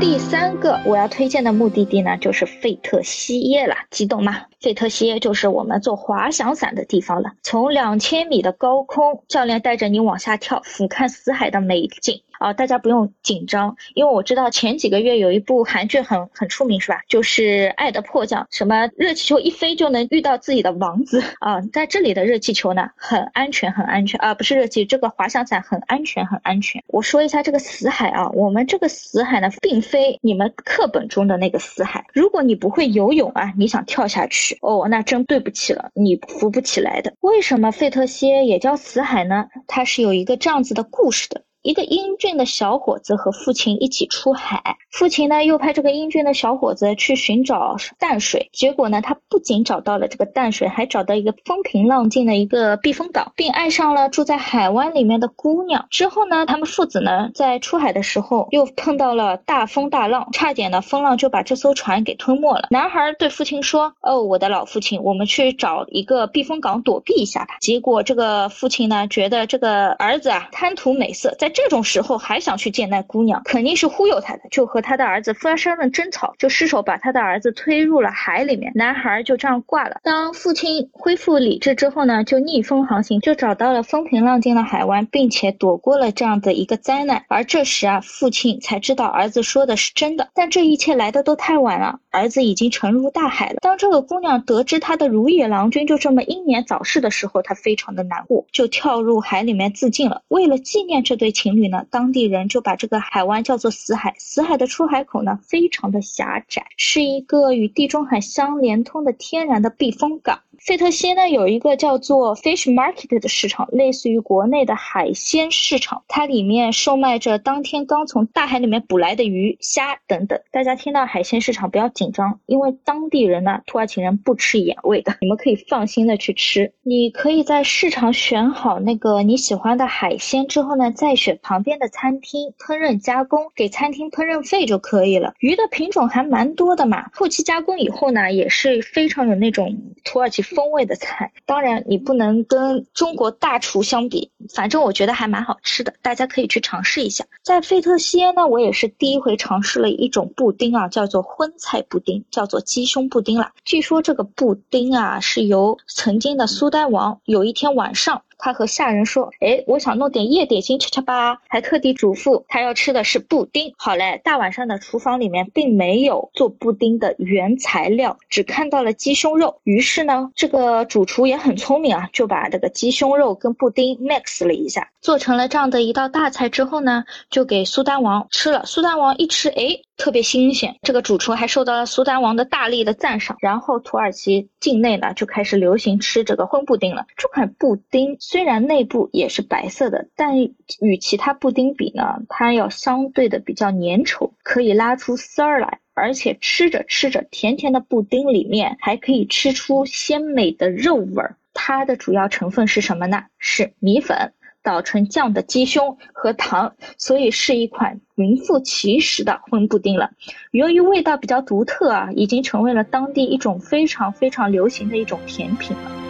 第三个我要推荐的目的地呢，就是费特西耶了，激动吗？费特西耶就是我们做滑翔伞的地方了。从两千米的高空，教练带着你往下跳，俯瞰死海的美景。啊，大家不用紧张，因为我知道前几个月有一部韩剧很很出名，是吧？就是《爱的迫降》，什么热气球一飞就能遇到自己的王子啊！在这里的热气球呢，很安全，很安全啊！不是热气，这个滑翔伞很安全，很安全。我说一下这个死海啊，我们这个死海呢，并非你们课本中的那个死海。如果你不会游泳啊，你想跳下去哦，那真对不起了，你浮不起来的。为什么费特歇也叫死海呢？它是有一个这样子的故事的。一个英俊的小伙子和父亲一起出海，父亲呢又派这个英俊的小伙子去寻找淡水，结果呢他不仅找到了这个淡水，还找到一个风平浪静的一个避风港，并爱上了住在海湾里面的姑娘。之后呢，他们父子呢在出海的时候又碰到了大风大浪，差点呢风浪就把这艘船给吞没了。男孩对父亲说：“哦，我的老父亲，我们去找一个避风港躲避一下吧。”结果这个父亲呢觉得这个儿子啊贪图美色，在这种时候还想去见那姑娘，肯定是忽悠他的，就和他的儿子发生了争吵，就失手把他的儿子推入了海里面，男孩就这样挂了。当父亲恢复理智之后呢，就逆风航行，就找到了风平浪静的海湾，并且躲过了这样的一个灾难。而这时啊，父亲才知道儿子说的是真的，但这一切来的都太晚了，儿子已经沉入大海了。当这个姑娘得知她的如意郎君就这么英年早逝的时候，她非常的难过，就跳入海里面自尽了。为了纪念这对情侣呢。当地人就把这个海湾叫做死海。死海的出海口呢，非常的狭窄，是一个与地中海相连通的天然的避风港。费特西呢有一个叫做 Fish Market 的市场，类似于国内的海鲜市场，它里面售卖着当天刚从大海里面捕来的鱼虾等等。大家听到海鲜市场不要紧张，因为当地人呢，土耳其人不吃眼味的，你们可以放心的去吃。你可以在市场选好那个你喜欢的海鲜之后呢，再选旁边的餐厅烹饪加工，给餐厅烹饪费就可以了。鱼的品种还蛮多的嘛，后期加工以后呢，也是非常有那种土耳其。风味的菜，当然你不能跟中国大厨相比，反正我觉得还蛮好吃的，大家可以去尝试一下。在费特西耶呢，我也是第一回尝试了一种布丁啊，叫做荤菜布丁，叫做鸡胸布丁啦。据说这个布丁啊，是由曾经的苏丹王有一天晚上。他和下人说：“哎，我想弄点夜点心吃吃吧。”还特地嘱咐他要吃的是布丁。好嘞，大晚上的厨房里面并没有做布丁的原材料，只看到了鸡胸肉。于是呢，这个主厨也很聪明啊，就把这个鸡胸肉跟布丁 mix 了一下，做成了这样的一道大菜。之后呢，就给苏丹王吃了。苏丹王一吃，哎。特别新鲜，这个主厨还受到了苏丹王的大力的赞赏。然后土耳其境内呢就开始流行吃这个荤布丁了。这款布丁虽然内部也是白色的，但与其他布丁比呢，它要相对的比较粘稠，可以拉出丝儿来。而且吃着吃着，甜甜的布丁里面还可以吃出鲜美的肉味儿。它的主要成分是什么呢？是米粉。捣成酱的鸡胸和糖，所以是一款名副其实的荤布丁了。由于味道比较独特啊，已经成为了当地一种非常非常流行的一种甜品了。